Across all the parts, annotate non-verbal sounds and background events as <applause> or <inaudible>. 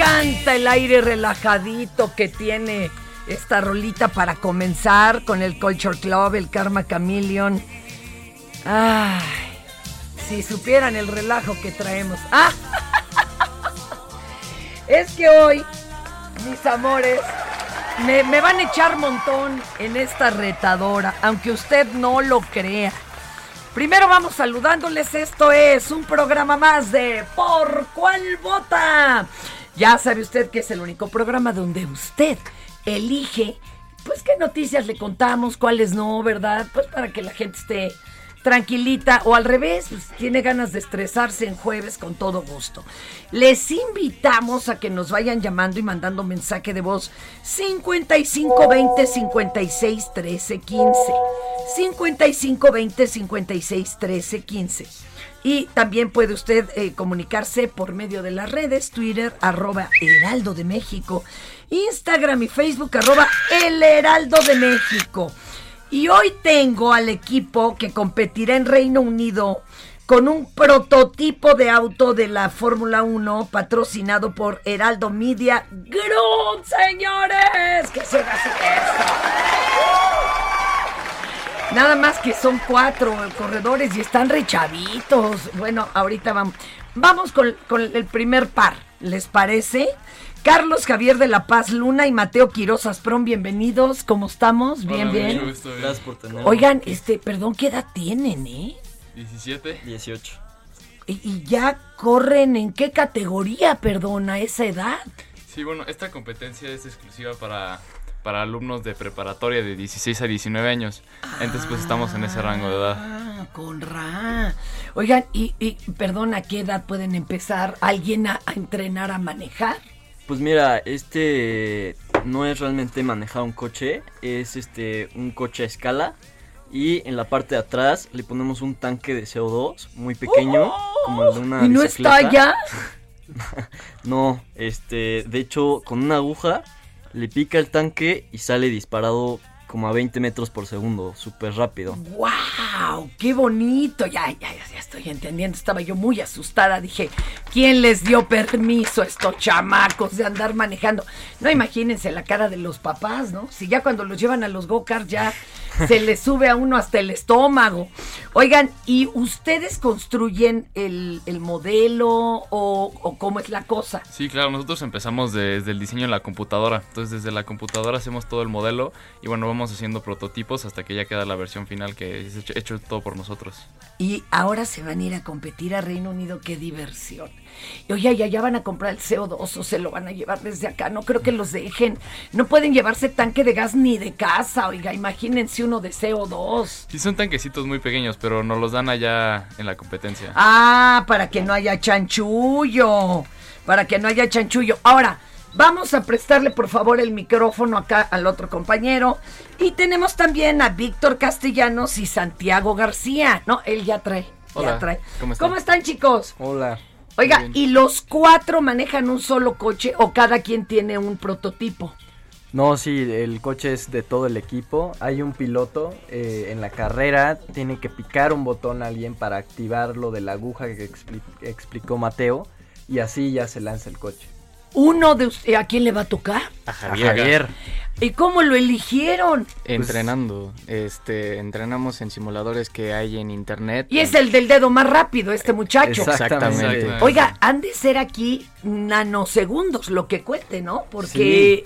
Encanta el aire relajadito que tiene esta rolita para comenzar con el Culture Club, el Karma Chameleon. Ay, si supieran el relajo que traemos. ¡Ah! <laughs> Es que hoy, mis amores, me, me van a echar montón en esta retadora, aunque usted no lo crea. Primero vamos saludándoles, esto es un programa más de Por cuál vota. Ya sabe usted que es el único programa donde usted elige, pues qué noticias le contamos, cuáles no, ¿verdad? Pues para que la gente esté tranquilita o al revés, pues tiene ganas de estresarse en jueves con todo gusto. Les invitamos a que nos vayan llamando y mandando mensaje de voz 55 20 56 13 15. 55 20 56 13 15. Y también puede usted eh, comunicarse por medio de las redes, Twitter, arroba Heraldo de México, Instagram y Facebook, arroba El Heraldo de México. Y hoy tengo al equipo que competirá en Reino Unido con un prototipo de auto de la Fórmula 1 patrocinado por Heraldo Media Group, señores. Que se su fiesta. Nada más que son cuatro corredores y están rechavitos. Bueno, ahorita vamos. Vamos con, con el primer par, ¿les parece? Carlos Javier de la Paz Luna y Mateo Quiroz Asprón, bienvenidos. ¿Cómo estamos? Bien, Hola, bien. mucho gusto, bien. Gracias por tenerme. Oigan, este, perdón, ¿qué edad tienen, eh? 17. 18. ¿y, y ya corren en qué categoría, perdón, a esa edad? Sí, bueno, esta competencia es exclusiva para, para alumnos de preparatoria de 16 a 19 años. Entonces, pues estamos en ese rango de edad. Ah, con ra. Oigan, y, y perdón, ¿a qué edad pueden empezar alguien a, a entrenar a manejar? Pues mira, este no es realmente manejar un coche, es este un coche a escala y en la parte de atrás le ponemos un tanque de CO2 muy pequeño, como el de una ¿Y no bicicleta. está ya? <laughs> No, este, de hecho, con una aguja le pica el tanque y sale disparado como a 20 metros por segundo, súper rápido. ¡Wow! ¡Qué bonito! Ya, ya, ya, estoy entendiendo. Estaba yo muy asustada. Dije, ¿quién les dio permiso a estos chamacos de andar manejando? No imagínense la cara de los papás, ¿no? Si ya cuando los llevan a los go-karts ya se les sube a uno hasta el estómago. Oigan, ¿y ustedes construyen el, el modelo o, o cómo es la cosa? Sí, claro, nosotros empezamos desde el diseño en la computadora. Entonces, desde la computadora hacemos todo el modelo y bueno, vamos haciendo prototipos hasta que ya queda la versión final que es hecho, hecho todo por nosotros. Y ahora se van a ir a competir a Reino Unido, qué diversión. Y oye, ya, ya van a comprar el CO2 o se lo van a llevar desde acá. No creo que los dejen. No pueden llevarse tanque de gas ni de casa. Oiga, imagínense uno de CO2. Sí, son tanquecitos muy pequeños, pero nos los dan allá en la competencia. Ah, para que no haya chanchullo. Para que no haya chanchullo. Ahora, vamos a prestarle por favor el micrófono acá al otro compañero. Y tenemos también a Víctor Castellanos y Santiago García. No, él ya trae. ya Hola, trae. ¿cómo están? están, chicos? Hola. Oiga, bien. ¿y los cuatro manejan un solo coche o cada quien tiene un prototipo? No, sí, el coche es de todo el equipo. Hay un piloto eh, en la carrera, tiene que picar un botón a alguien para activar lo de la aguja que expli- explicó Mateo y así ya se lanza el coche. Uno de ustedes, ¿a quién le va a tocar? A A Javier. ¿Y cómo lo eligieron? Entrenando. Este, entrenamos en simuladores que hay en internet. Y es el del dedo más rápido, este muchacho. Exactamente. Oiga, han de ser aquí nanosegundos lo que cuente, ¿no? Porque,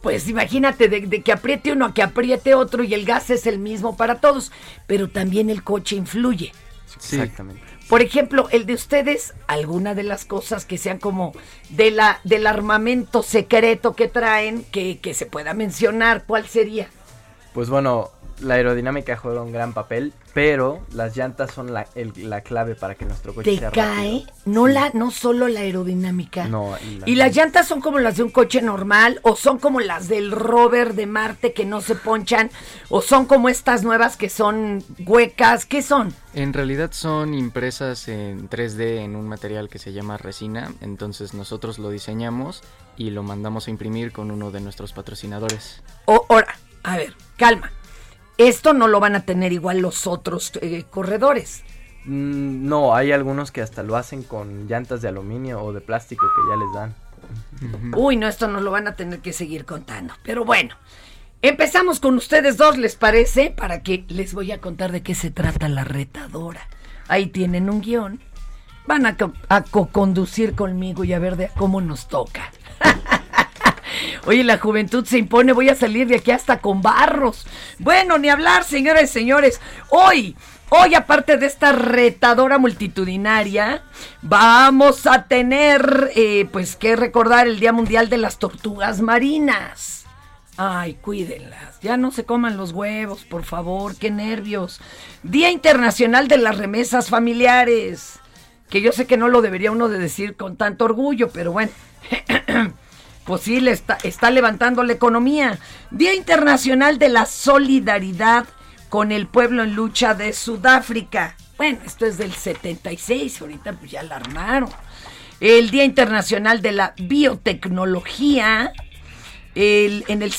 pues imagínate, de, de que apriete uno a que apriete otro y el gas es el mismo para todos, pero también el coche influye. Sí. Exactamente. Por ejemplo, el de ustedes, alguna de las cosas que sean como de la, del armamento secreto que traen, que, que se pueda mencionar, ¿cuál sería? Pues bueno, la aerodinámica juega un gran papel, pero las llantas son la, el- la clave para que nuestro coche ¿Te sea cae? rápido. No, Sí. la, no solo la aerodinámica. No, y la- ¿Y las llantas son como las de un coche normal? ¿O son como las del rover de Marte que no se ponchan? ¿O son como estas nuevas que son huecas? ¿Qué son? En realidad son impresas en 3D en un material que se llama resina. Entonces nosotros lo diseñamos y lo mandamos a imprimir con uno de nuestros patrocinadores. O, ahora, a ver, calma. Esto no lo van a tener igual los otros eh, corredores. Mm, No, hay algunos que hasta lo hacen con llantas de aluminio o de plástico que ya les dan. Uy, no, esto nos lo van a tener que seguir contando. Pero bueno, empezamos con ustedes dos, ¿les parece? Para que les voy a contar de qué se trata la retadora. Ahí tienen un guion. Van a, co- a co-conducir conmigo y a ver de cómo nos toca. <laughs> Oye, la juventud se impone, voy a salir de aquí hasta con barros. Bueno, ni hablar, señoras y señores. Hoy, hoy aparte de esta retadora multitudinaria, vamos a tener, eh, pues, que recordar el Día Mundial de las Tortugas Marinas. Ay, cuídenlas. Ya no se coman los huevos, por favor, qué nervios. Día Internacional de las Remesas Familiares. Que yo sé que no lo debería uno de decir con tanto orgullo, pero bueno. <clears throat> Pues sí, le está, está levantando la economía. Día Internacional de la Solidaridad con el pueblo en lucha de Sudáfrica. Bueno, esto es del 76, ahorita pues ya la armaron. El Día Internacional de la Biotecnología. En, el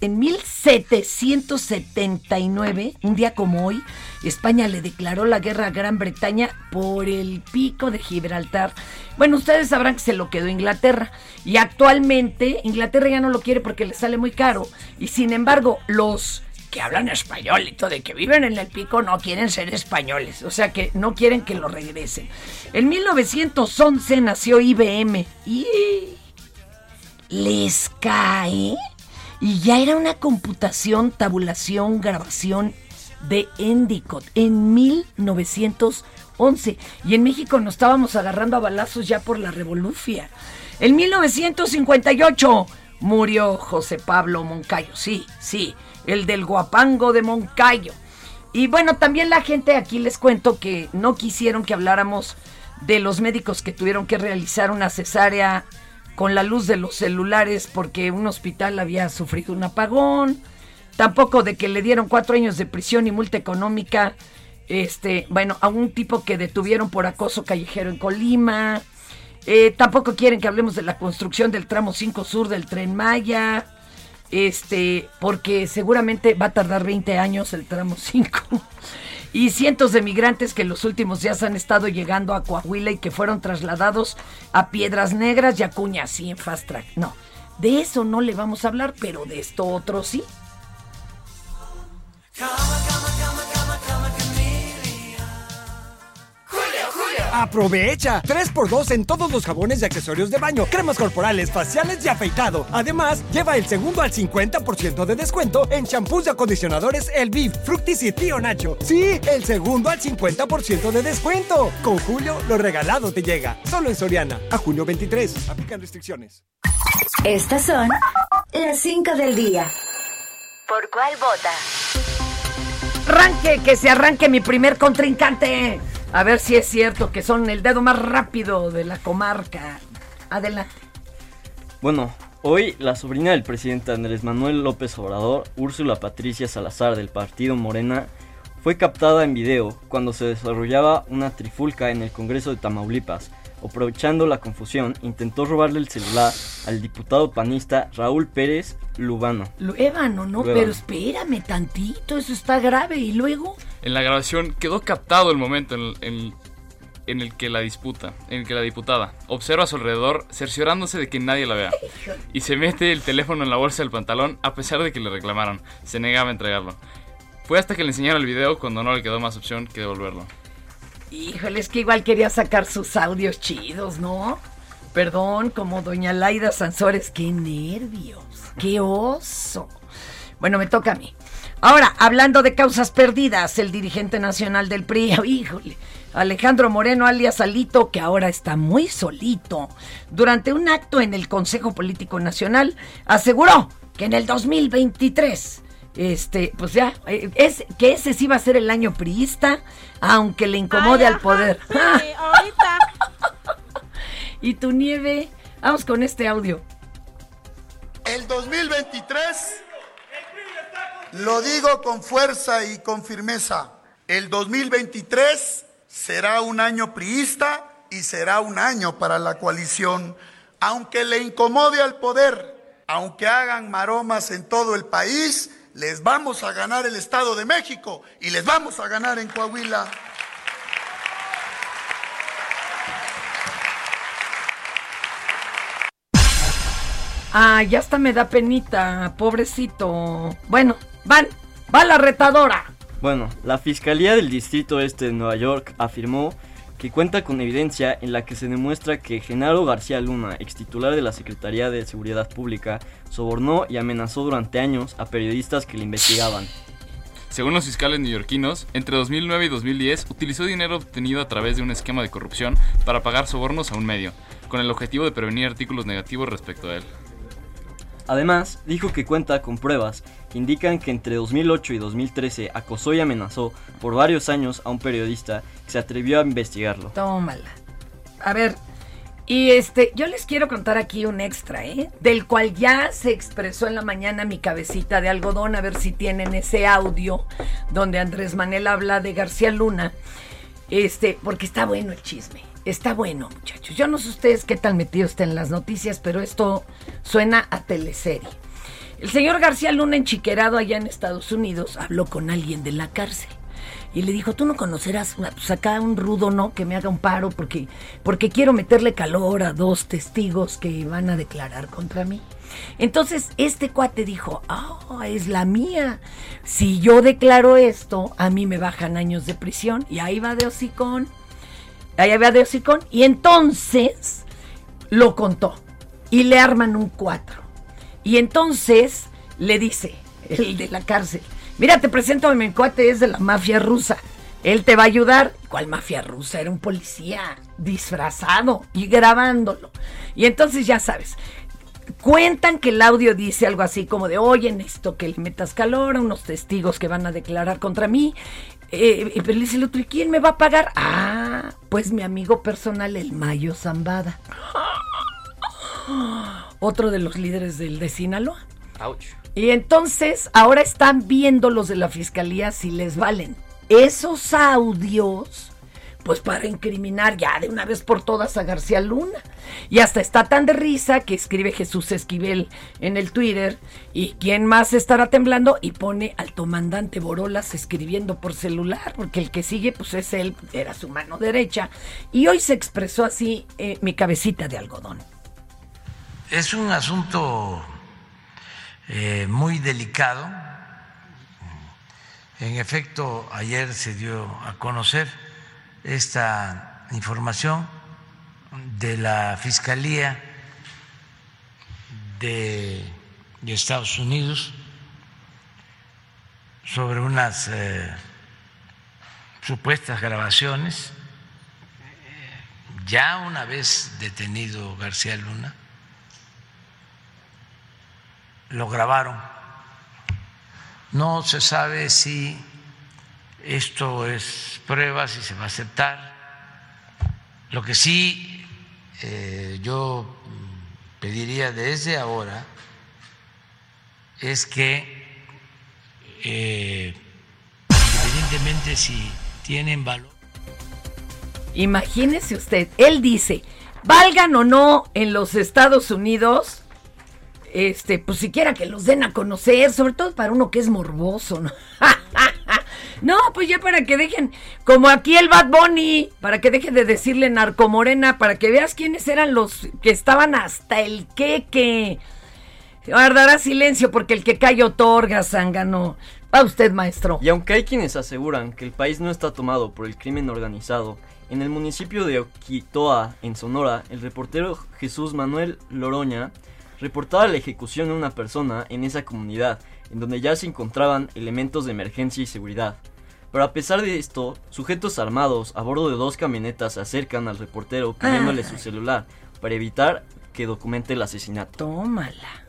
en 1779, un día como hoy, España le declaró la guerra a Gran Bretaña por el pico de Gibraltar. Bueno, ustedes sabrán que se lo quedó Inglaterra. Y actualmente Inglaterra ya no lo quiere porque le sale muy caro. Y sin embargo, los que hablan español y todo, de que viven en el pico, no quieren ser españoles. O sea que no quieren que lo regresen. En 1911 nació IBM. Y les cae y ya era una computación, tabulación, grabación de Endicott en 11. Y en México nos estábamos agarrando a balazos ya por la revolución. En 1958 murió José Pablo Moncayo. Sí, sí, el del guapango de Moncayo. Y bueno, también la gente aquí les cuento que no quisieron que habláramos de los médicos que tuvieron que realizar una cesárea con la luz de los celulares porque un hospital había sufrido un apagón. Tampoco de que le dieron cuatro años de prisión y multa económica. Este, bueno, a un tipo que detuvieron por acoso callejero en Colima. Eh, tampoco quieren que hablemos de la construcción del tramo 5 sur del tren Maya este, porque seguramente va a tardar 20 años el tramo 5. Y cientos de migrantes que en los últimos días han estado llegando a Coahuila y que fueron trasladados a Piedras Negras y a Cuña, sí, en Fast Track. No, de eso no le vamos a hablar, pero de esto otro sí. Aprovecha 3x2 en todos los jabones y accesorios de baño, cremas corporales, faciales y afeitado. Además, lleva el segundo al 50% de descuento en champús y acondicionadores El Viv, Fructis y Tío Nacho. Sí, el segundo al 50% de descuento. Con Julio, lo regalado te llega. Solo en Soriana. A junio 23. Aplican restricciones. Estas son las 5 del día. ¿Por cuál vota? Arranque, que se arranque mi primer contrincante. A ver si es cierto que son el dedo más rápido de la comarca. Adelante. Bueno, hoy la sobrina del presidente Andrés Manuel López Obrador, Úrsula Patricia Salazar del partido Morena, fue captada en video cuando se desarrollaba una trifulca en el Congreso de Tamaulipas. Aprovechando la confusión, intentó robarle el celular al diputado panista Raúl Pérez Lubano. Luébano, no, Luébano. pero espérame tantito, eso está grave. ¿Y luego? En la grabación quedó captado el momento en, en- en el que la disputa, en el que la diputada observa a su alrededor, cerciorándose de que nadie la vea, y se mete el teléfono en la bolsa del pantalón a pesar de que le reclamaron. Se negaba a entregarlo. Fue hasta que le enseñaron el video cuando no le quedó más opción que devolverlo. Híjole, es que igual quería sacar sus audios chidos, ¿no? Perdón, como doña Laida Sansores, qué nervios, qué oso. Bueno, me toca a mí. Ahora, hablando de causas perdidas, el dirigente nacional del PRI, <laughs> híjole, Alejandro Moreno alias Alito, que ahora está muy solito, durante un acto en el Consejo Político Nacional, aseguró que en el 2023 este, pues ya, eh, es que ese sí va a ser el año priista, aunque le incomode al poder. ahorita. <laughs> y tu nieve, vamos con este audio. El 2023, lo digo con fuerza y con firmeza, el 2023 será un año priista y será un año para la coalición. Aunque le incomode al poder, aunque hagan maromas en todo el país, les vamos a ganar el Estado de México y les vamos a ganar en Coahuila. Ah, ya hasta me da penita, pobrecito. Bueno, van, va la retadora. Bueno, la Fiscalía del Distrito Este de Nueva York afirmó que cuenta con evidencia en la que se demuestra que Genaro García Luna, ex titular de la Secretaría de Seguridad Pública, sobornó y amenazó durante años a periodistas que le investigaban. Según los fiscales neoyorquinos, entre 2009 y 2010 utilizó dinero obtenido a través de un esquema de corrupción para pagar sobornos a un medio, con el objetivo de prevenir artículos negativos respecto a él. Además, dijo que cuenta con pruebas que indican que entre 2008 y 2013 acosó y amenazó por varios años a un periodista que se atrevió a investigarlo. Tómala. A ver, y este, yo les quiero contar aquí un extra, ¿eh? Del cual ya se expresó en la mañana mi cabecita de algodón, a ver si tienen ese audio donde Andrés Manuel habla de García Luna. Este, porque está bueno el chisme. Está bueno, muchachos. Yo no sé ustedes qué tan metidos estén en las noticias, pero esto suena a teleserie. El señor García Luna, enchiquerado allá en Estados Unidos, habló con alguien de la cárcel. Y le dijo, tú no conocerás, pues acá un rudo, ¿no? Que me haga un paro porque, porque quiero meterle calor a dos testigos que van a declarar contra mí. Entonces, este cuate dijo, ah, es la mía. Si yo declaro esto, a mí me bajan años de prisión. Y ahí va de hocicón. Ahí va de hocicón. Y entonces lo contó. Y le arman un cuatro. Y entonces le dice, el de la cárcel, mira, te presento a mi cuate, es de la mafia rusa. Él te va a ayudar. ¿Cuál mafia rusa? Era un policía disfrazado y grabándolo. Y entonces ya sabes, cuentan que el audio dice algo así como de, oye, necesito que le metas calor a unos testigos que van a declarar contra mí. Eh, y le dice el otro, ¿y quién me va a pagar? Ah, pues mi amigo personal, el Mayo Zambada. Otro de los líderes del de Sinaloa. Ouch. Y entonces ahora están viendo los de la fiscalía si les valen esos audios, pues para incriminar ya de una vez por todas a García Luna. Y hasta está tan de risa que escribe Jesús Esquivel en el Twitter. ¿Y quién más estará temblando? Y pone al comandante Borolas escribiendo por celular, porque el que sigue, pues es él, era su mano derecha. Y hoy se expresó así eh, mi cabecita de algodón. Es un asunto eh, muy delicado. En efecto, ayer se dio a conocer esta información de la Fiscalía de, Estados Unidos sobre unas eh, supuestas grabaciones. Ya una vez detenido García Luna, lo grabaron. No se sabe si esto es prueba, si se va a aceptar. Lo que sí eh, yo pediría desde ahora es que, eh, independientemente si tienen valor. Imagínese usted, él dice, valgan o no en los Estados Unidos, este, pues siquiera que los den a conocer, sobre todo para uno que es morboso, ¿no? <laughs> no, pues ya para que dejen, como aquí el Bad Bunny, para que dejen de decirle narcomorena, para que veas quiénes eran los que estaban hasta el queque. Guardará silencio porque el que cae otorga, zángano. Va usted, maestro. Y aunque hay quienes aseguran que el país no está tomado por el crimen organizado, en el municipio de Oquitoa, en Sonora, el reportero Jesús Manuel Loroña reportaba la ejecución de una persona en esa comunidad, en donde ya se encontraban elementos de emergencia y seguridad. Pero a pesar de esto, sujetos armados a bordo de dos camionetas se acercan al reportero pidiéndole su celular para evitar que documente el asesinato. Tómala.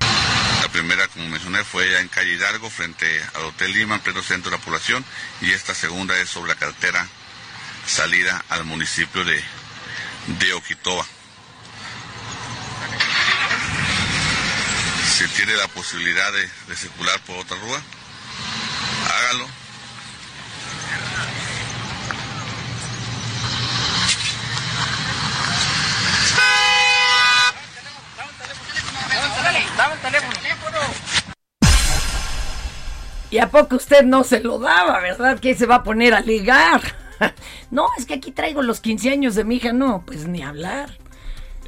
La primera, como mencioné, fue allá en calle Hidalgo, frente al Hotel Lima, en pleno centro de la población, y esta segunda es sobre la carretera salida al municipio de, de Oquitoa. Si tiene la posibilidad de, de circular por otra rúa, ¿Y a poco usted no se lo daba, verdad? Que se va a poner a ligar. <laughs> No, es que aquí traigo los 15 años de mi hija. No, pues ni hablar.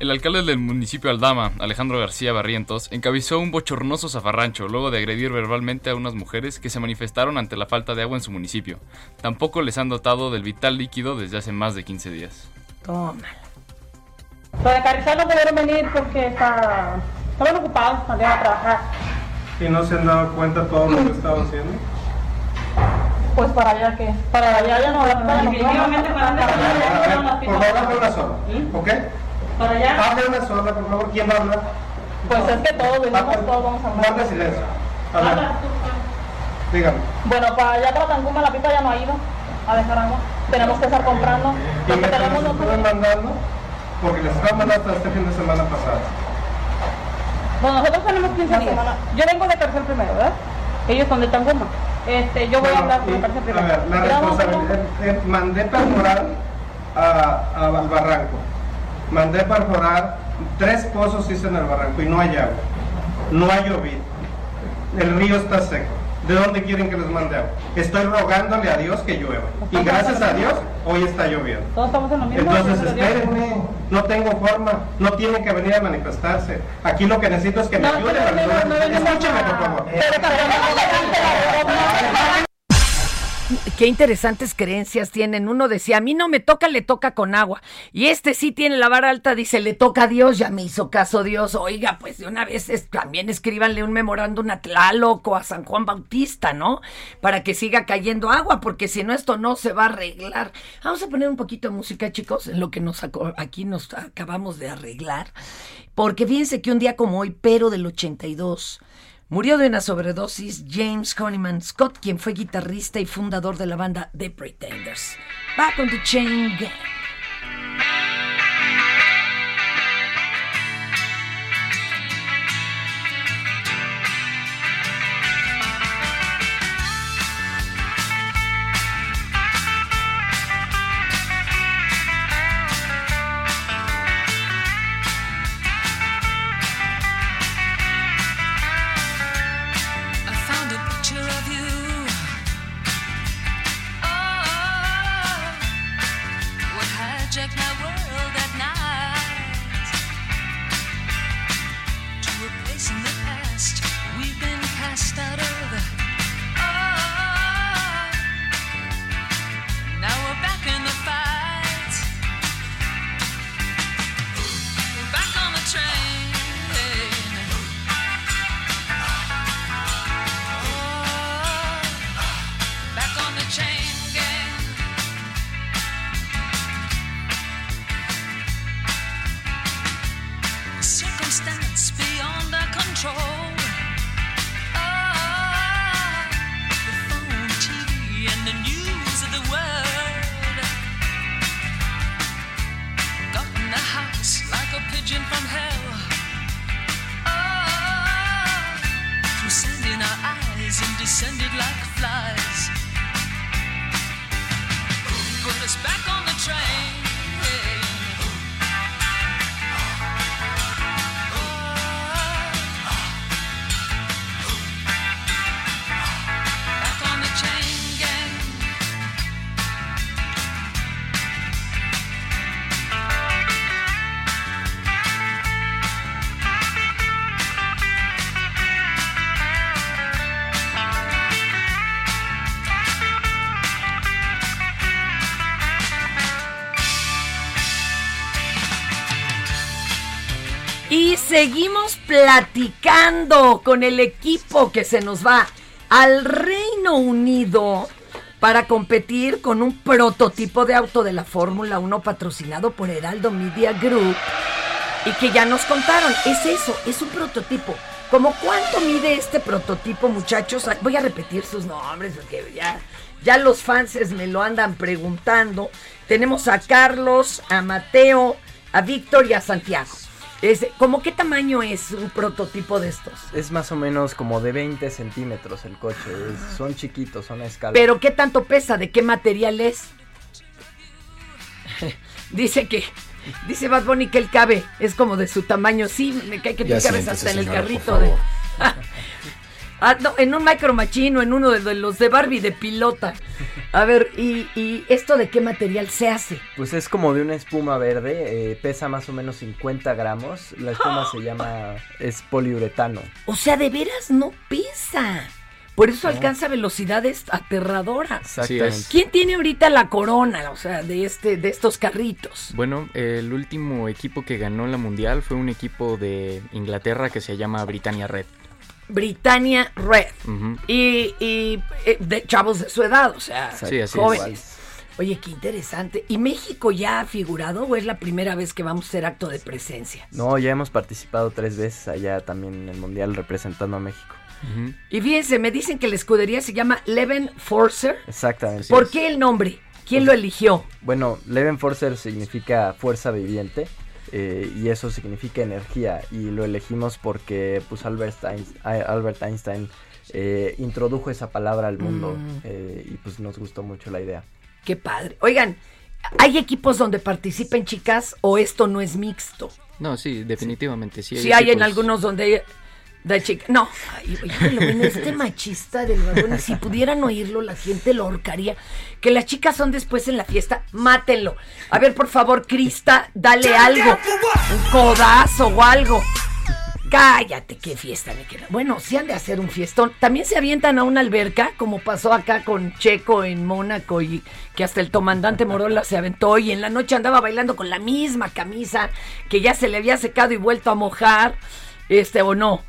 El alcalde del municipio Aldama, Alejandro García Barrientos, encabezó un bochornoso zafarrancho luego de agredir verbalmente a unas mujeres que se manifestaron ante la falta de agua en su municipio. Tampoco les han dotado del vital líquido desde hace más de 15 días. Tómala. De Carrizal no pudieron venir porque está, estaban ocupados, salían a trabajar. ¿Y no se han dado cuenta todo lo que estaban haciendo? Pues para allá que, para allá ya no, definitivamente para allá ya no Por favor, hable una sola, ¿ok? Para allá. Hable una sola, por favor. ¿Quién va a hablar? Pues es que todos venimos, todos vamos a hablar. Guarde silencio. A Habla. dígame. Bueno, para allá para Cancún la pipa ya no ha ido a dejar agua. Tenemos que estar comprando. ¿Y me tenemos los están mandando? Porque les estaban mandando hasta este fin de semana pasado. Bueno, nosotros tenemos 15 días. Yo vengo de tercer primero, ¿verdad? Ellos son de Tanguma. Este, yo voy a hablar de tercer A primero. ver, la a- responsabilidad. eh, mandé perforar a, a- al barranco. Mandé perforar tres pozos hice en el barranco y no hay agua. No ha llovido. El río está seco. ¿De dónde quieren que les mande agua? Estoy rogándole a Dios que llueva. Y gracias a Dios, hoy está lloviendo. Todos estamos en lo mismo. Entonces espérenme, no tengo forma, no tienen que venir a manifestarse. Aquí lo que necesito es que me ayuden a- por favor. Qué interesantes creencias tienen. Uno decía, a mí no me toca, le toca con agua. Y este sí tiene la vara alta, dice, le toca a Dios, ya me hizo caso Dios. Oiga, pues de una vez es- también escríbanle un memorándum a Tlaloc o a San Juan Bautista, ¿no? Para que siga cayendo agua, porque si no esto no se va a arreglar. Vamos a poner un poquito de música, chicos, en lo que nos aquí nos acabamos de arreglar. Porque fíjense que un día como hoy, pero del 82, Murió de una sobredosis James Honeyman Scott, quien fue guitarrista y fundador de la banda The Pretenders. Back on the Chain Gang. Con el equipo que se nos va al Reino Unido para competir con un prototipo de auto de la Fórmula 1 patrocinado por Heraldo Media Group. Y que ya nos contaron, es eso, es un prototipo. ¿Cómo cuánto mide este prototipo, muchachos? Voy a repetir sus nombres porque ya, ya los fans me lo andan preguntando. Tenemos a Carlos, a Mateo, a Víctor y a Santiago. Es, ¿Cómo qué tamaño es un prototipo de estos? Es más o menos como de 20 centímetros el coche. es- son chiquitos, son a escala. Pero ¿qué tanto pesa? ¿De qué material es? <laughs> dice que, dice Bad Bunny que él cabe, es como de su tamaño. Sí, me cae que tú cabes hasta en el carrito por de... <laughs> Ah, no, en un micro machino, en uno de, de los de Barbie de pilota. A ver, ¿y, y esto de qué material se hace? Pues es como de una espuma verde, eh, pesa más o menos 50 gramos. La espuma se llama, es poliuretano. O sea, de veras no pesa. Por eso No. alcanza velocidades aterradoras. Exactamente. ¿Quién tiene ahorita la corona, o sea, de este, de estos carritos? Bueno, el último equipo que ganó la mundial fue un equipo de Inglaterra que se llama Britannia Red. Britannia Red. Y, y, eh, de chavos de su edad, o sea, Sí, así es. jóvenes. Oye, qué interesante. ¿Y México ya ha figurado o es la primera vez que vamos a hacer acto de presencia? No, ya hemos participado tres veces allá también en el mundial representando a México. Y fíjense, me dicen que la escudería se llama Leven Forcer. Exactamente. ¿Por qué el nombre? ¿Quién lo eligió? Bueno, Leven Forcer significa fuerza viviente eh, y eso significa energía y lo elegimos porque pues Albert Einstein, Albert Einstein eh, introdujo esa palabra al mundo Mm. eh, y pues nos gustó mucho la idea. Qué padre. Oigan, ¿hay equipos donde participen chicas o esto no es mixto? No, sí, definitivamente sí. Sí, hay en algunos donde No, ay, oye, este machista del varón, si pudieran oírlo, la gente lo ahorcaría. Que las chicas son después en la fiesta, mátenlo. A ver, por favor, Crista, dale algo. Un codazo o algo. Cállate, qué fiesta me queda. Bueno, si han de hacer un fiestón. También se avientan a una alberca, como pasó acá con Checo en Mónaco y que hasta el comandante Morola se aventó y en la noche andaba bailando con la misma camisa que ya se le había secado y vuelto a mojar, este o no.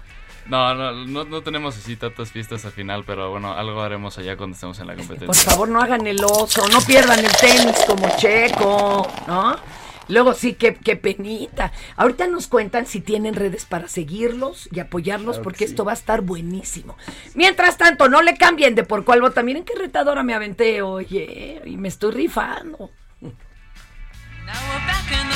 No, no, no, no tenemos así tantas fiestas al final, pero bueno, algo haremos allá cuando estemos en la competencia. Por favor, no hagan el oso, no pierdan el tenis como Checo, ¿no? Luego sí, qué, qué penita. Ahorita nos cuentan si tienen redes para seguirlos y apoyarlos, Claro porque sí. esto va a estar buenísimo. Mientras tanto, no le cambien de por cuál vota. Miren qué retadora me aventé, oye, y me estoy rifando. Now we're back in the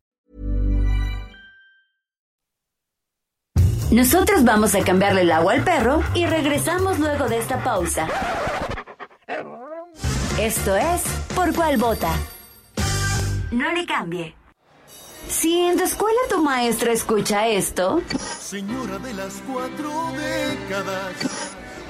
Nosotros vamos a cambiarle el agua al perro y regresamos luego de esta pausa. Esto es Por cuál vota. No le cambie. Si en tu escuela tu maestra escucha esto, Señora de las cuatro décadas.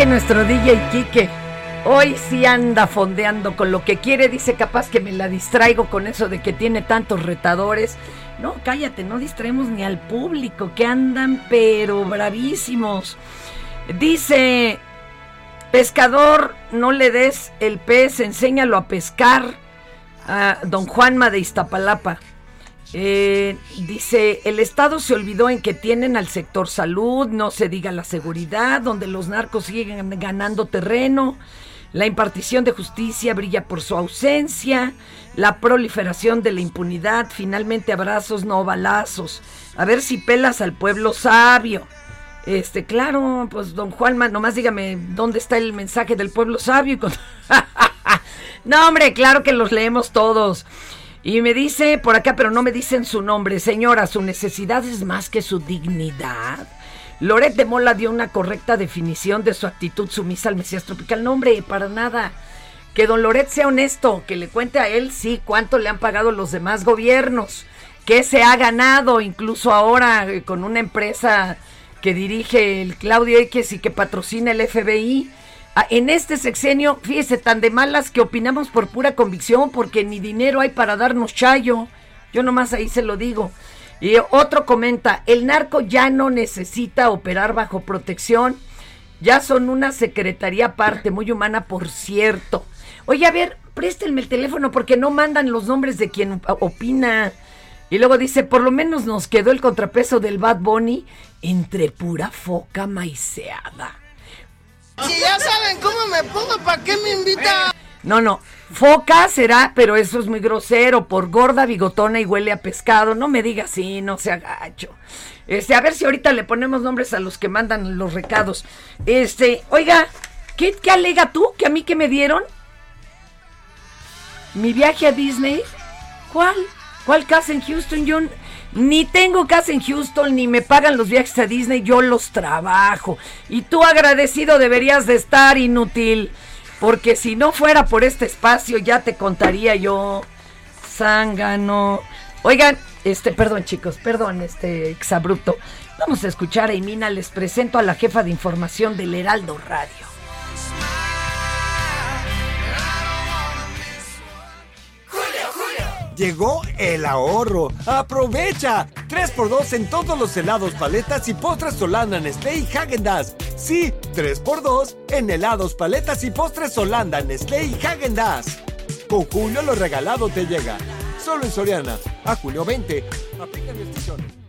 Que nuestro DJ Quique hoy sí anda fondeando con lo que quiere. Dice capaz que me la distraigo con eso de que tiene tantos retadores. No, cállate, no distraemos ni al público que andan pero bravísimos. Dice, pescador, no le des el pez, enséñalo a pescar. A don Juanma de Iztapalapa. Eh, dice, el Estado se olvidó en que tienen al sector salud, no se diga la seguridad, donde los narcos siguen ganando terreno, la impartición de justicia brilla por su ausencia, la proliferación de la impunidad, finalmente abrazos, no balazos. A ver si pelas al pueblo sabio. Este, claro, pues don Juanma, nomás dígame dónde está el mensaje del pueblo sabio. con- <laughs> no, hombre, claro que los leemos todos. Y me dice por acá, pero no me dicen su nombre. Señora, su necesidad es más que su dignidad. Loret de Mola dio una correcta definición de su actitud sumisa al Mesías Tropical. No, hombre, para nada. Que don Loret sea honesto, que le cuente a él, sí, cuánto le han pagado los demás gobiernos, que se ha ganado incluso ahora eh, con una empresa que dirige el Claudio X y que patrocina el FBI. Ah, En este sexenio, fíjese, tan de malas que opinamos por pura convicción, porque ni dinero hay para darnos chayo. Yo nomás ahí se lo digo. Y otro comenta, el narco ya no necesita operar bajo protección. Ya son una secretaría aparte, muy humana, por cierto. Oye, a ver, préstenme el teléfono porque no mandan los nombres de quien op- opina. Y luego dice, por lo menos nos quedó el contrapeso del Bad Bunny entre pura foca maiceada. Si ya saben cómo me pongo, ¿para qué me invitan? No, no. Foca será, pero eso es muy grosero, por gorda, bigotona y huele a pescado. No me diga así, no se agacho. Este, a ver si ahorita le ponemos nombres a los que mandan los recados. Este, oiga, ¿qué, qué alega tú? ¿Que a mí que me dieron? ¿Mi viaje a Disney? ¿Cuál? ¿Cuál casa en Houston? Yo n- ni tengo casa en Houston, ni me pagan los viajes a Disney, yo los trabajo. Y tú agradecido deberías de estar, inútil. Porque si no fuera por este espacio, ya te contaría yo. Zángano. Oigan, este, perdón chicos, perdón, este exabrupto. Vamos a escuchar a Imina, les presento a la jefa de información del Heraldo Radio. Llegó el ahorro. ¡Aprovecha! 3x2 en todos los helados, paletas y postres Holanda, Nestlé y Häagen-Dazs. Sí, 3x2 en helados, paletas y postres Holanda, Nestlé y Häagen-Dazs. Con Julio lo regalado te llega. Solo en Soriana. A julio 20. Aplica restricciones.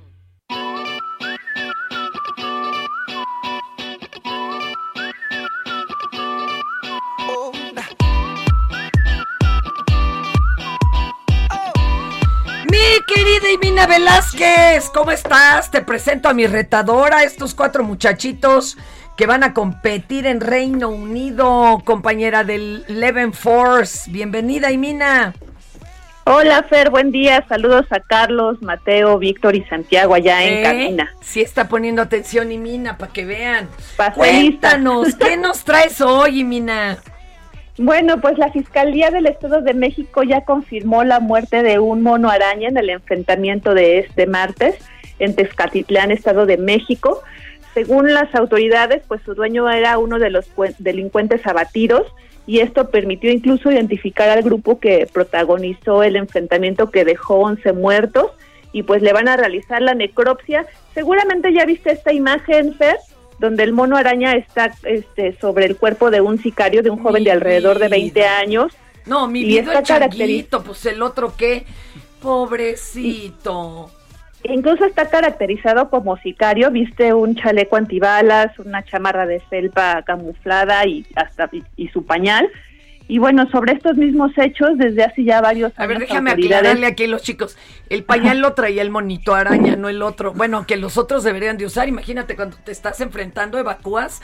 Velázquez, ¿cómo estás? Te presento a mi retadora, estos cuatro muchachitos que van a competir en Reino Unido, compañera del Leven Force. Bienvenida, Imina. Hola Fer, buen día. Saludos a Carlos, Mateo, Víctor y Santiago allá en ¿Eh? cabina. Sí está poniendo atención, Imina, para que vean. Cuéntanos. ¿qué nos traes hoy, Imina? Bueno, pues la Fiscalía del Estado de México ya confirmó la muerte de un mono araña en el enfrentamiento de este martes en Tezcatitlán, Estado de México. Según las autoridades, pues su dueño era uno de los cuen- delincuentes abatidos y esto permitió incluso identificar al grupo que protagonizó el enfrentamiento que dejó 11 muertos y pues le van a realizar la necropsia. Seguramente ya viste esta imagen, Fer, donde el mono araña está este, sobre el cuerpo de un sicario, de un joven de alrededor de 20 años. No, mi Y vida está changuito, pues el otro qué. Pobrecito. Incluso está caracterizado como sicario, viste un chaleco antibalas, una chamarra de felpa camuflada y hasta y, y su pañal. Y bueno, sobre estos mismos hechos, desde hace ya varios A años ver, déjame autoridades- aclararle aquí a los chicos. El pañal lo traía el monito araña, no el otro. Bueno, que los otros deberían de usar. Imagínate cuando te estás enfrentando, evacúas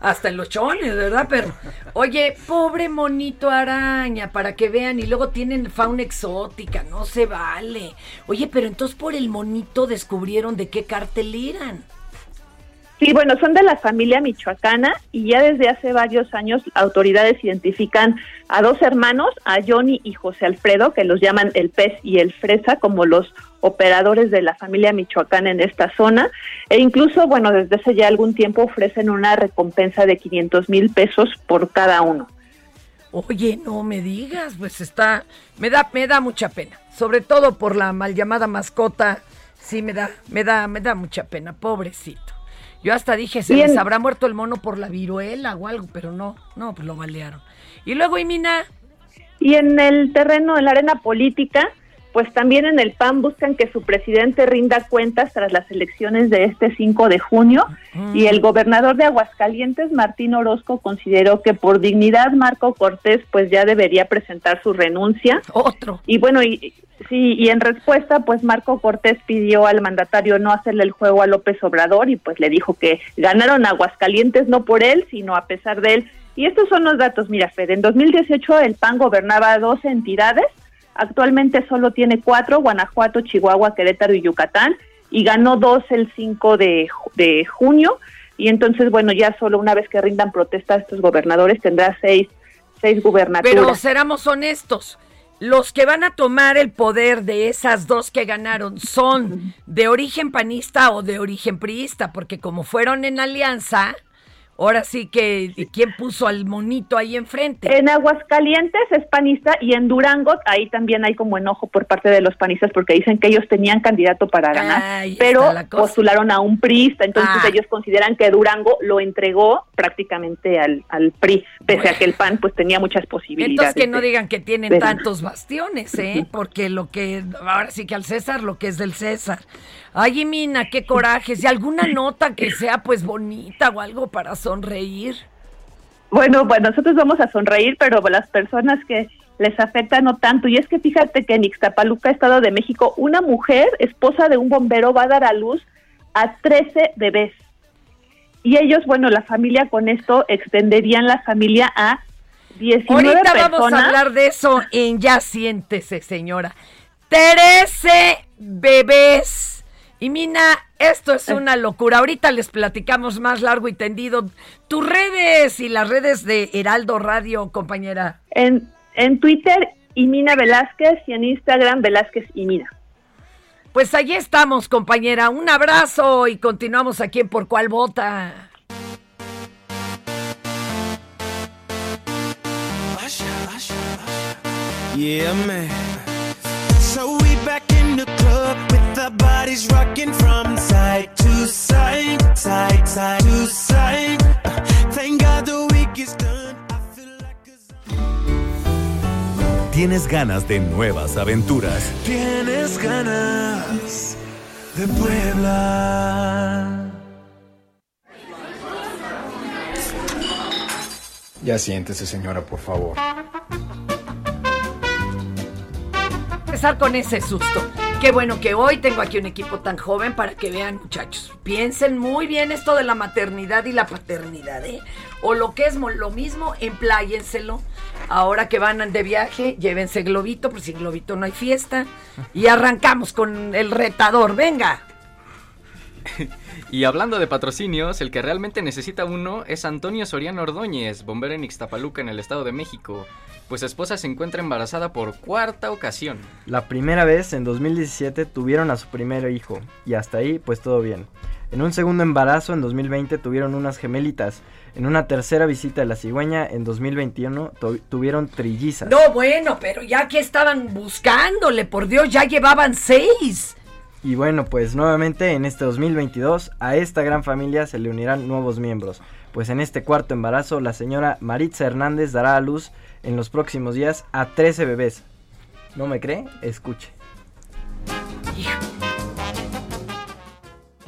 hasta en los chones, ¿verdad? Pero, oye, pobre monito araña, para que vean. Y luego tienen fauna exótica, no se vale. Oye, pero entonces por el monito descubrieron de qué cártel eran. Sí, bueno, son de la familia michoacana y ya desde hace varios años autoridades identifican a dos hermanos, a Johnny y José Alfredo, que los llaman el pez y el fresa, como los operadores de la familia michoacana en esta zona. E incluso, bueno, desde hace ya algún tiempo ofrecen una recompensa de 500 mil pesos por cada uno. Oye, no me digas, pues está, me da, me da mucha pena, sobre todo por la mal llamada mascota, sí me da, me da, me da mucha pena, pobrecito. Yo hasta dije, se Bien. les habrá muerto el mono por la viruela o algo, pero no, no, pues lo balearon. Y luego, Imina, Y en el terreno, en la arena política, pues también en el PAN buscan que su presidente rinda cuentas tras las elecciones de este 5 de junio. Y el gobernador de Aguascalientes, Martín Orozco, consideró que por dignidad Marco Cortés pues ya debería presentar su renuncia. Otro. Y bueno, y, sí, y en respuesta pues Marco Cortés pidió al mandatario no hacerle el juego a López Obrador y pues le dijo que ganaron Aguascalientes no por él, sino a pesar de él. Y estos son los datos, mira, Fed, en 2018 el PAN gobernaba 12 entidades, actualmente solo tiene cuatro, Guanajuato, Chihuahua, Querétaro y Yucatán, y ganó dos el 5 de, de junio, y entonces, bueno, ya solo una vez que rindan protesta estos gobernadores tendrá seis, seis gubernaturas. pero seramos honestos, los que van a tomar el poder de esas dos que ganaron son de origen panista o de origen priista, porque como fueron en alianza, ahora sí que, ¿quién puso al monito ahí enfrente? En Aguascalientes es panista y en Durango ahí también hay como enojo por parte de los panistas porque dicen que ellos tenían candidato para ganar, pero postularon a un priista, entonces Ah. ellos consideran que Durango lo entregó prácticamente al, al PRI, pese a que el PAN pues tenía muchas posibilidades. Entonces que no de- digan que tienen de- tantos <laughs> bastiones, ¿eh? Porque lo que, ahora sí que al César, lo que es del César. Ay, Mina, qué corajes. ¿Y alguna nota que sea pues bonita o algo para sonreír? Bueno, bueno, nosotros vamos a sonreír, pero las personas que les afecta no tanto. Y es que fíjate que en Ixtapaluca, Estado de México, una mujer, esposa de un bombero, va a dar a luz a 13 bebés. Y ellos, bueno, la familia con esto extenderían la familia a 19 Ahorita personas. vamos a hablar de eso en Ya siéntese, señora. 13 bebés. Y Mina, esto es una locura. Ahorita les platicamos más largo y tendido. Tus redes y las redes de Heraldo Radio, compañera. En, en Twitter, Imina Velázquez, y en Instagram, Velázquez Imina. Pues allí estamos, compañera. Un abrazo y continuamos aquí en Por Cuál Vota. Yeah, man. Bodies rocking from side to side, side, side to side. Thank God the week is done. Tienes ganas de nuevas aventuras. Tienes ganas de Puebla. Ya siéntese, señora, por favor. empezar con ese susto. Qué bueno que hoy tengo aquí un equipo tan joven para que vean, muchachos. Piensen muy bien esto de la maternidad y la paternidad, ¿eh? O lo que es lo mismo, empláyenselo. Ahora que van de viaje, llévense globito, por sin globito no hay fiesta. Y arrancamos con el retador. Venga. <laughs> Y hablando de patrocinios, el que realmente necesita uno es Antonio Soriano Ordóñez, bombero en Ixtapaluca, en el Estado de México, pues su esposa se encuentra embarazada por cuarta ocasión. La primera vez, en 2017, tuvieron a su primer hijo, y hasta ahí, pues todo bien. En un segundo embarazo, en 2020, tuvieron unas gemelitas. En una tercera visita de la cigüeña, en 2021, tu- tuvieron trillizas. No, bueno, pero ya que estaban buscándole, por Dios, ya llevaban seis. Y bueno, pues nuevamente en este 2022 a esta gran familia se le unirán nuevos miembros, pues en este cuarto embarazo la señora Maritza Hernández dará a luz en los próximos días a 13 bebés. ¿No me cree? Escuche.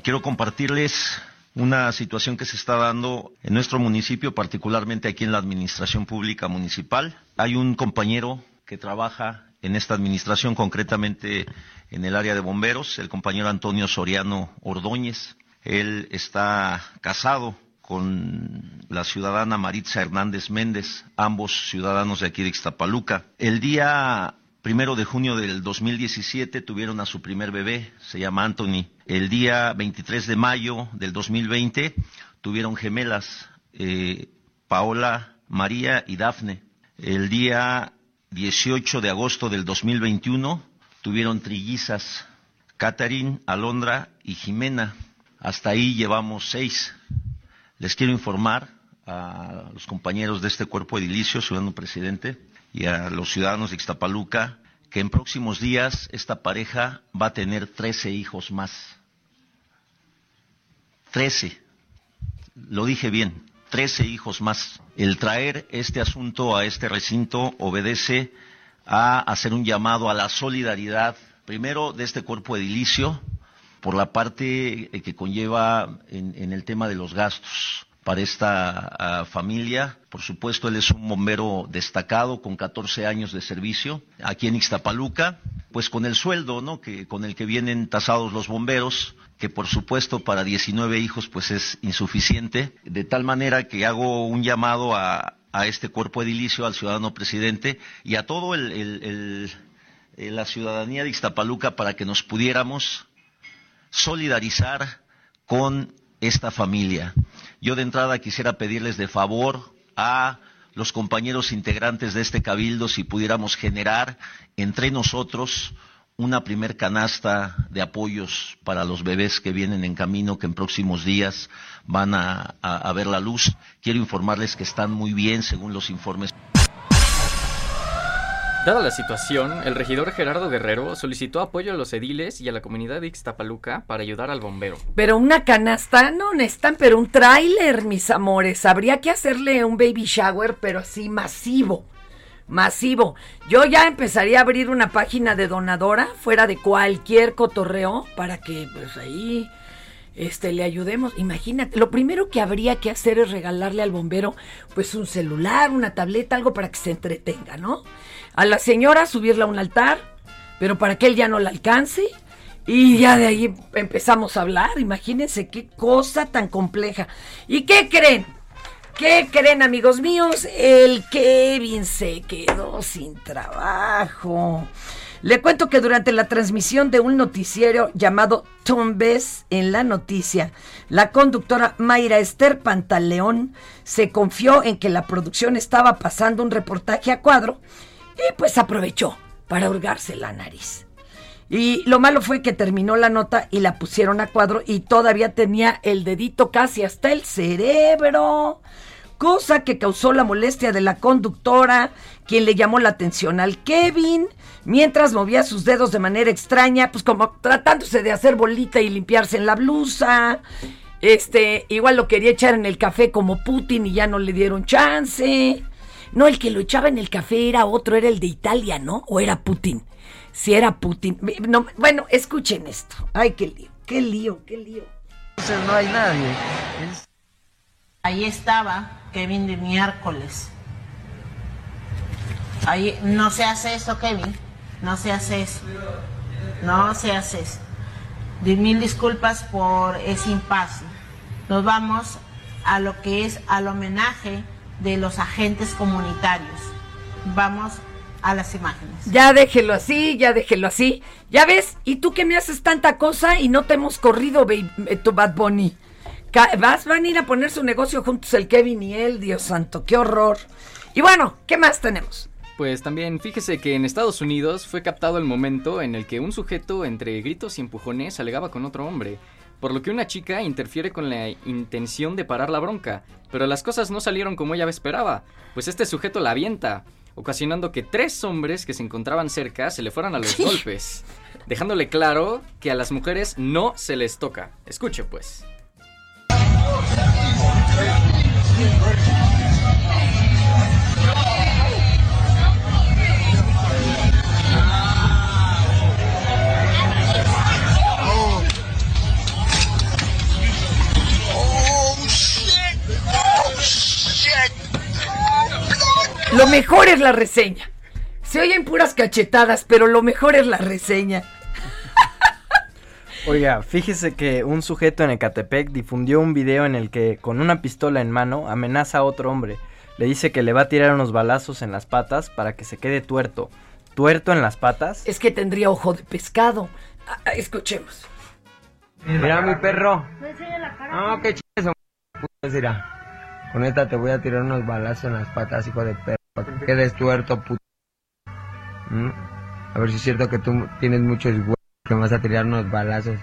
Quiero compartirles una situación que se está dando en nuestro municipio, particularmente aquí en la administración pública municipal. Hay un compañero que trabaja en esta administración, concretamente en el área de bomberos, el compañero Antonio Soriano Ordóñez. Él está casado con la ciudadana Maritza Hernández Méndez, ambos ciudadanos de aquí de Ixtapaluca. El día primero de junio del 2017 tuvieron a su primer bebé, se llama Anthony. El día 23 de mayo del 2020 tuvieron gemelas, eh, Paola, María y Dafne. El día 18 de agosto del 2021 tuvieron trillizas, Catherine, Alondra y Jimena. Hasta ahí llevamos seis. Les quiero informar a los compañeros de este cuerpo edilicio, ciudadano presidente, y a los ciudadanos de Ixtapaluca, que en próximos días esta pareja va a tener 13 hijos más. 13. Lo dije bien, 13 hijos más. El traer este asunto a este recinto obedece a hacer un llamado a la solidaridad, primero de este cuerpo edilicio, por la parte eh, que conlleva en, el tema de los gastos para esta ah, familia. Por supuesto, él es un bombero destacado con 14 años de servicio aquí en Ixtapaluca, pues con el sueldo, ¿no? Que con el que vienen tasados los bomberos, que por supuesto para 19 hijos pues es insuficiente, de tal manera que hago un llamado a, a este cuerpo edilicio, al ciudadano presidente y a todo el- eh, la ciudadanía de Ixtapaluca para que nos pudiéramos solidarizar con esta familia. Yo de entrada quisiera pedirles de favor a los compañeros integrantes de este cabildo si pudiéramos generar entre nosotros una primer canasta de apoyos para los bebés que vienen en camino, que en próximos días van a, a- a ver la luz. Quiero informarles que están muy bien según los informes. Dada la situación, el regidor Gerardo Guerrero solicitó apoyo a los ediles y a la comunidad de Ixtapaluca para ayudar al bombero. Pero una canasta no necesitan, pero un tráiler, mis amores. Habría que hacerle un baby shower, pero así masivo. Masivo. Yo ya empezaría a abrir una página de donadora fuera de cualquier cotorreo para que pues ahí este le ayudemos. Imagínate, lo primero que habría que hacer es regalarle al bombero pues un celular, una tableta, algo para que se entretenga, ¿no? A la señora subirla a un altar, pero para que él ya no la alcance. Y ya de ahí empezamos a hablar. Imagínense qué cosa tan compleja. ¿Y qué creen? ¿Qué creen, amigos míos? El Kevin se quedó sin trabajo. Le cuento que durante la transmisión de un noticiero llamado Tombes en la noticia, la conductora Mayra Esther Pantaleón se confió en que la producción estaba pasando un reportaje a cuadro y pues aprovechó para hurgarse la nariz. Y lo malo fue que terminó la nota y la pusieron a cuadro y todavía tenía el dedito casi hasta el cerebro. Cosa que causó la molestia de la conductora, quien le llamó la atención al Kevin, mientras movía sus dedos de manera extraña, pues como tratándose de hacer bolita y limpiarse en la blusa. Este, igual lo quería echar en el café como Putin y ya no le dieron chance. No, el que lo echaba en el café era otro, era el de Italia, ¿no? ¿O era Putin? Si era Putin. No, bueno, escuchen esto. Ay, qué lío, qué lío, qué lío. no hay nadie. Ahí estaba Kevin de miércoles. Ahí no se hace eso, Kevin. No se hace eso. No se hace eso. De mil disculpas por ese impasse. Nos vamos a lo que es al homenaje de los agentes comunitarios. Vamos a las imágenes. Ya déjelo así, ya déjelo así. Ya ves, ¿y tú que me haces tanta cosa y no te hemos corrido, baby, eh, tu Bad Bunny? Vas, van a ir a poner su negocio juntos el Kevin y él, Dios santo, qué horror. Y bueno, ¿qué más tenemos? Pues también fíjese que en Estados Unidos fue captado el momento en el que un sujeto entre gritos y empujones alegaba con otro hombre, por lo que una chica interfiere con la intención de parar la bronca, pero las cosas no salieron como ella esperaba, pues este sujeto la avienta, ocasionando que tres hombres que se encontraban cerca se le fueran a los golpes, dejándole claro que a las mujeres no se les toca. Escuche pues. Lo mejor es la reseña. Se oyen puras cachetadas, pero lo mejor es la reseña. <laughs> Oiga, fíjese que un sujeto en Ecatepec difundió un video en el que, con una pistola en mano, amenaza a otro hombre. Le dice que le va a tirar unos balazos en las patas para que se quede tuerto. ¿Tuerto en las patas? Es que tendría ojo de pescado. Ah, ah, escuchemos. Mira mi perro. No, qué chido. Con esta te voy a tirar unos balazos en las patas, hijo de perro. Para que quedes tuerto, puto. ¿Mm? A ver si es cierto que tú tienes muchos huevos que vas a tirar unos balazos.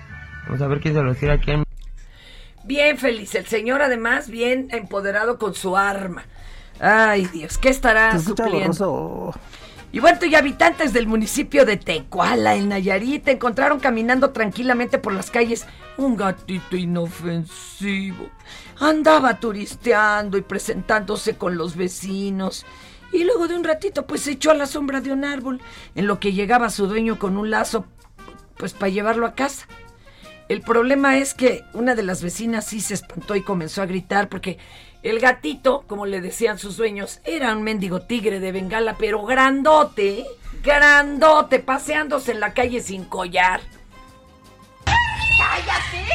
Vamos a ver quién se los tira aquí. Bien feliz, el señor además bien empoderado con su arma. Ay Dios, ¿qué estará supliendo? Y bueno, y habitantes del municipio de Tecuala, en Nayarit, encontraron caminando tranquilamente por las calles un gatito inofensivo. Andaba turisteando y presentándose con los vecinos. Y luego de un ratito, pues se echó a la sombra de un árbol, en lo que llegaba su dueño con un lazo, pues para llevarlo a casa. El problema es que una de las vecinas sí se espantó y comenzó a gritar porque el gatito, como le decían sus dueños, era un mendigo tigre de Bengala, pero grandote, ¿eh? grandote, paseándose en la calle sin collar. ¡Cállate!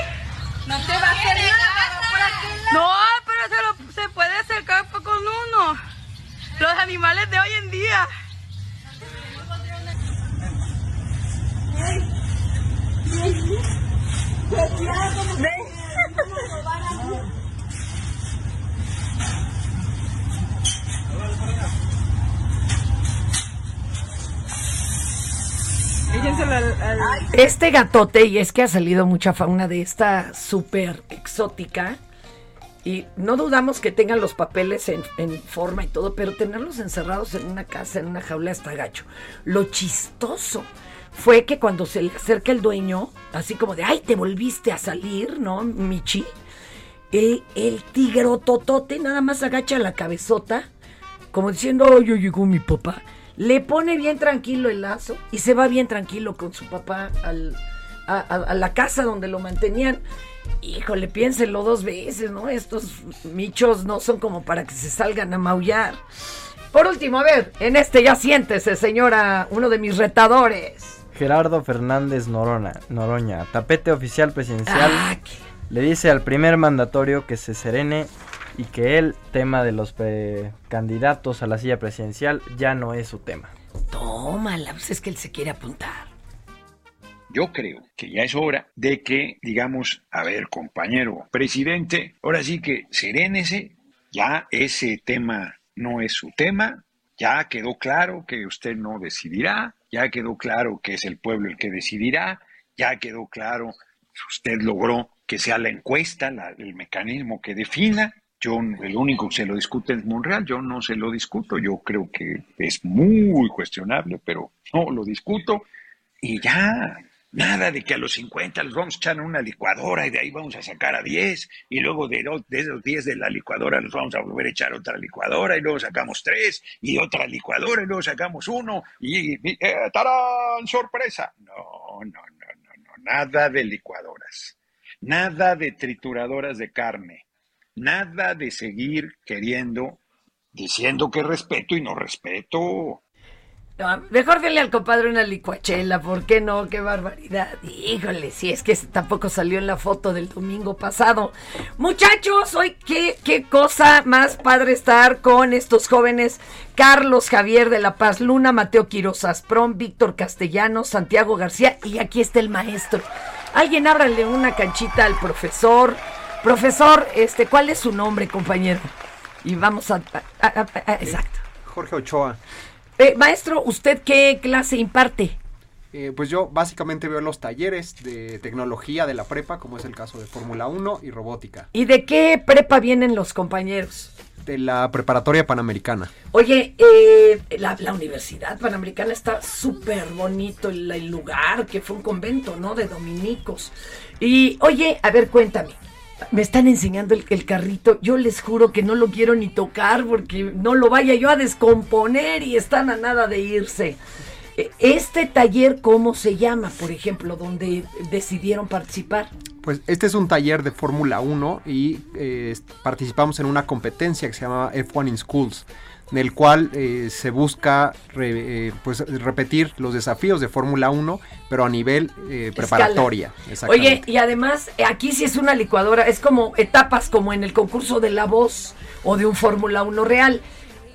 No te va a hacer nada por. No, pero se, lo- se puede acercar con uno. Los animales de hoy en día. Este gatote, y es que ha salido mucha fauna de esta súper exótica, Y no dudamos que tengan los papeles en, forma y todo, pero tenerlos encerrados en una casa, en una jaula, está gacho. Lo chistoso fue que cuando se le acerca el dueño, así como de, ay, te volviste a salir, ¿no, Michi? El, el tigro totote nada más agacha la cabezota, como diciendo, ay, ya llegó mi papá. Le pone bien tranquilo el lazo y se va bien tranquilo con su papá al, a la casa donde lo mantenían. Híjole, piénsenlo dos veces, ¿no? Estos michos no son como para que se salgan a maullar. Por último, a ver, en este ya siéntese, señora, uno de mis retadores. Gerardo Fernández Norona, Noroña, tapete oficial presidencial, Ah, le dice al primer mandatorio que se serene y que el tema de los candidatos a la silla presidencial ya no es su tema. Tómala, pues es que él se quiere apuntar. Yo creo que ya es hora de que digamos, a ver, compañero presidente, ahora sí que serénese, ya ese tema no es su tema, ya quedó claro que usted no decidirá, ya quedó claro que es el pueblo el que decidirá, ya quedó claro usted logró que sea la encuesta el mecanismo que defina. Yo, el único que se lo discute es Monreal, yo no se lo discuto, yo creo que es muy cuestionable, pero no lo discuto. Y ya, nada de que a los 50 los vamos a echar en una licuadora y de ahí vamos a sacar a 10 y luego de, lo- de esos 10 de la licuadora los vamos a volver a echar otra licuadora y luego sacamos 3 y otra licuadora y luego sacamos uno y, y eh, ¡tarán! ¡Sorpresa! No, no, no, no, no, nada de licuadoras, nada de trituradoras de carne, nada de seguir queriendo, diciendo que respeto y no respeto. Mejor denle al compadre una licuachela, ¿por qué no? ¡Qué barbaridad! Híjole, si es que tampoco salió en la foto del domingo pasado. Muchachos, hoy qué, qué cosa más padre estar con estos jóvenes. Carlos Javier de La Paz Luna, Mateo Quiroz Asprón, Víctor Castellanos, Santiago García y aquí está el maestro. Alguien ábrale una canchita al profesor. Profesor, este, ¿cuál es su nombre, compañero? Y vamos a- exacto. Jorge Ochoa. Eh, maestro, ¿usted qué clase imparte? Eh, pues yo básicamente veo los talleres de tecnología de la prepa, como es el caso de Fórmula 1 y robótica, ¿Y de qué prepa vienen los compañeros? de la preparatoria panamericana. Oye, eh, la, la Universidad Panamericana está súper bonito el, el lugar, que fue un convento, ¿no? De dominicos. Y, oye, a ver, cuéntame. Me están enseñando el, carrito. Yo les juro que no lo quiero ni tocar porque no lo vaya yo a descomponer y están a nada de irse. Eh, Este taller, ¿cómo se llama, por ejemplo, donde decidieron participar? Pues este es un taller de Fórmula 1 y eh, participamos en una competencia que se llama F1 in Schools, en el cual eh, se busca re- eh, pues, repetir los desafíos de Fórmula 1, pero a nivel eh, preparatoria. Oye, y además, eh, aquí sí es una licuadora, es como etapas como en el concurso de la voz o de un Fórmula 1 real.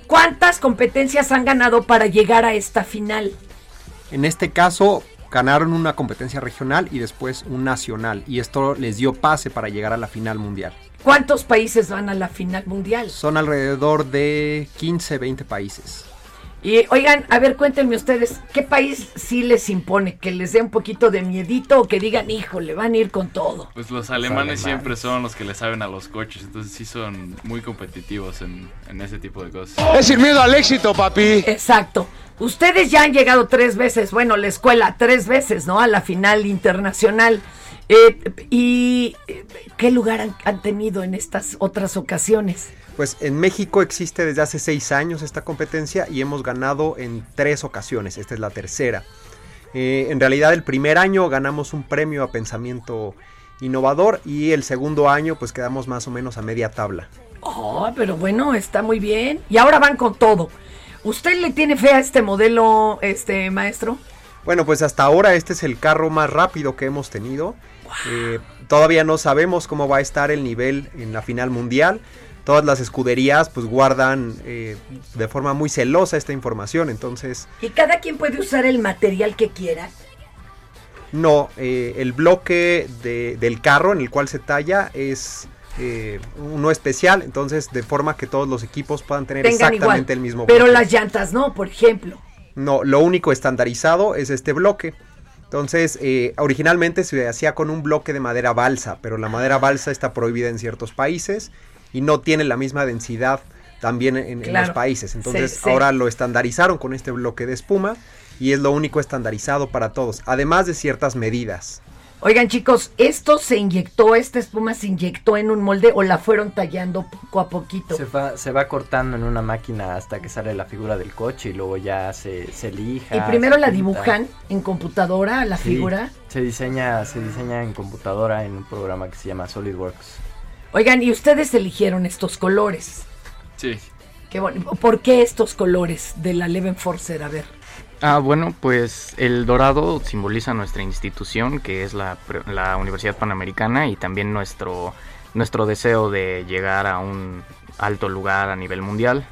¿Cuántas competencias han ganado para llegar a esta final? En este caso ganaron una competencia regional y después un nacional y esto les dio pase para llegar a la final mundial. ¿Cuántos países van a la final mundial? Son alrededor de 15, 20 países. Y oigan, a ver, cuéntenme ustedes, ¿qué país sí les impone? ¿Que les dé un poquito de miedito o que digan, híjole, van a ir con todo? Pues los alemanes, siempre son los que le saben a los coches, entonces sí son muy competitivos en, en ese tipo de cosas. Es sin miedo al éxito, papi. Exacto. Ustedes ya han llegado tres veces, bueno, la escuela tres veces, ¿no? A la final internacional. Eh, ¿Y eh, qué lugar han, han tenido en estas otras ocasiones? Pues en México existe desde hace seis años esta competencia y hemos ganado en tres ocasiones, esta es la tercera. Eh, en realidad el primer año ganamos un premio a pensamiento innovador y el segundo año pues quedamos más o menos a media tabla. Oh, pero bueno, está muy bien. Y ahora van con todo. ¿Usted le tiene fe a este modelo, este maestro? Bueno, pues hasta ahora este es el carro más rápido que hemos tenido. Eh, todavía no sabemos cómo va a estar el nivel en la final mundial. Todas las escuderías pues guardan eh, de forma muy celosa esta información, entonces Y cada quien puede usar el material que quiera. no, eh, el bloque de- del carro en el cual se talla es eh, uno especial, entonces de forma que todos los equipos puedan tener Tengan exactamente igual. el mismo Pero bloque. las llantas no, por ejemplo. No, lo único estandarizado es este bloque. Entonces, eh, originalmente se hacía con un bloque de madera balsa, pero la madera balsa está prohibida en ciertos países y no tiene la misma densidad también en, en los países. Entonces Sí, sí. ahora lo estandarizaron con este bloque de espuma y es lo único estandarizado para todos, además de ciertas medidas. Oigan chicos, ¿esto se inyectó, esta espuma se inyectó en un molde o la fueron tallando poco a poquito? Se va, se va cortando en una máquina hasta que sale la figura del coche y luego ya se, se lija. Y primero se la pinta. dibujan en computadora, la Sí, figura. Se diseña, se diseña en computadora en un programa que se llama SolidWorks. Oigan, y ustedes eligieron estos colores. Sí. Qué bueno. ¿Por qué estos colores de la Leven Forcer? A ver. Ah, bueno, pues el dorado simboliza nuestra institución, que es la, la Universidad Panamericana, y también nuestro, nuestro deseo de llegar a un alto lugar a nivel mundial.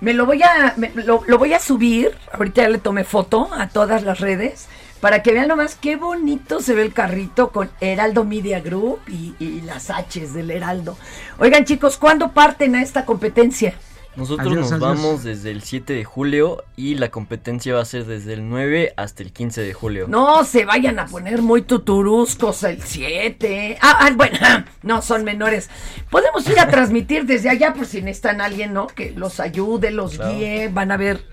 Me lo voy a me- lo, lo voy a subir, ahorita ya le tomé foto a todas las redes para que vean nomás qué bonito se ve el carrito con Heraldo Media Group y, y las H's del Heraldo. Oigan chicos, ¿cuándo parten a esta competencia? Nosotros Adiós, nos adiós. vamos desde el 7 de julio y la competencia va a ser desde el 9 hasta el 15 de julio. No se vayan a poner muy tuturuscos el 7. Ah, ah, bueno, <laughs> no, son menores. Podemos ir a transmitir desde allá por si necesitan alguien, ¿no? Que los ayude, los Claro. guíe, van a ver.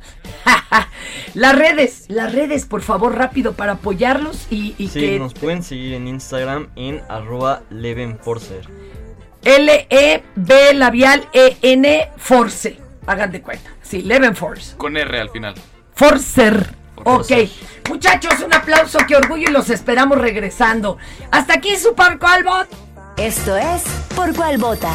<laughs> las redes, las redes, por favor, rápido para apoyarlos y, y Sí, que nos pueden seguir en Instagram en arroba levenforcer. L-E-B labial E-N Force. Hagan de cuenta. Sí, Leven Force. Con R al final. Forcer. Ok. Forcer. Muchachos, un aplauso, qué orgullo y los esperamos regresando. Hasta aquí, Super Calbot. Esto es Por Cuál Vota.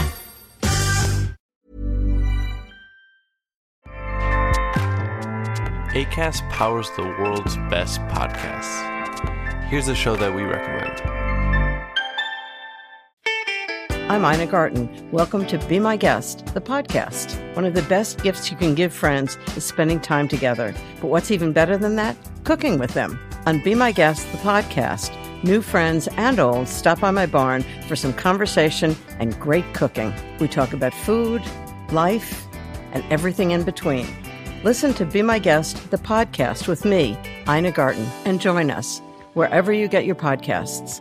ACAST powers the world's best podcasts. Here's a show that we recommend. I'm Ina Garten. Welcome to Be My Guest, the podcast. One of the best gifts you can give friends is spending time together. But what's even better than that? Cooking with them. On Be My Guest, the podcast, new friends and old stop by my barn for some conversation and great cooking. We talk about food, life, and everything in between. Listen to Be My Guest, the podcast with me, Ina Garten, and join us wherever you get your podcasts.